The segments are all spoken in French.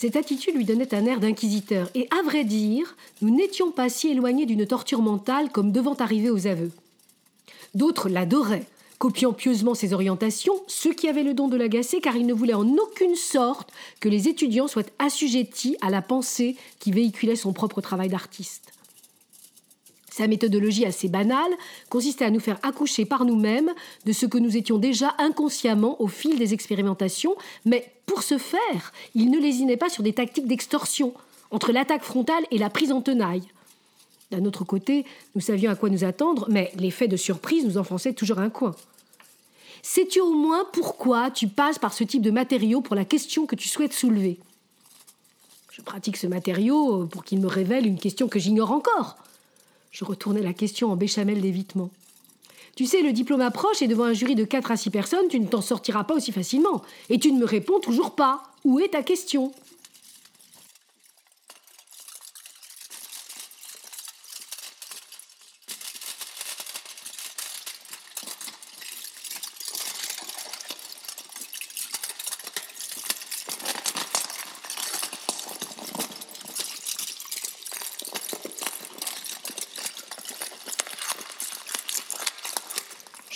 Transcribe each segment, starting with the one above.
Cette attitude lui donnait un air d'inquisiteur, et à vrai dire, nous n'étions pas si éloignés d'une torture mentale comme devant arriver aux aveux. D'autres l'adoraient, copiant pieusement ses orientations, ceux qui avaient le don de l'agacer car il ne voulait en aucune sorte que les étudiants soient assujettis à la pensée qui véhiculait son propre travail d'artiste. Sa méthodologie assez banale consistait à nous faire accoucher par nous-mêmes de ce que nous étions déjà inconsciemment au fil des expérimentations, mais pour ce faire, il ne lésinait pas sur des tactiques d'extorsion, entre l'attaque frontale et la prise en tenaille. D'un autre côté, nous savions à quoi nous attendre, mais l'effet de surprise nous enfonçait toujours un coin. Sais-tu au moins pourquoi tu passes par ce type de matériau pour la question que tu souhaites soulever? Je pratique ce matériau pour qu'il me révèle une question que j'ignore encore. Je retournais la question en béchamel d'évitement. Tu sais, le diplôme approche et devant un jury de 4 à 6 personnes, tu ne t'en sortiras pas aussi facilement. Et tu ne me réponds toujours pas. Où est ta question?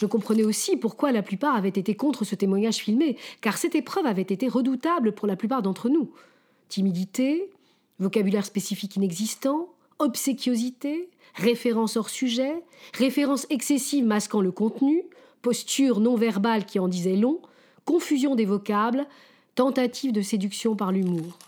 Je comprenais aussi pourquoi la plupart avaient été contre ce témoignage filmé, car cette épreuve avait été redoutable pour la plupart d'entre nous. Timidité, vocabulaire spécifique inexistant, obséquiosité, référence hors sujet, référence excessive masquant le contenu, posture non verbale qui en disait long, confusion des vocables, tentative de séduction par l'humour.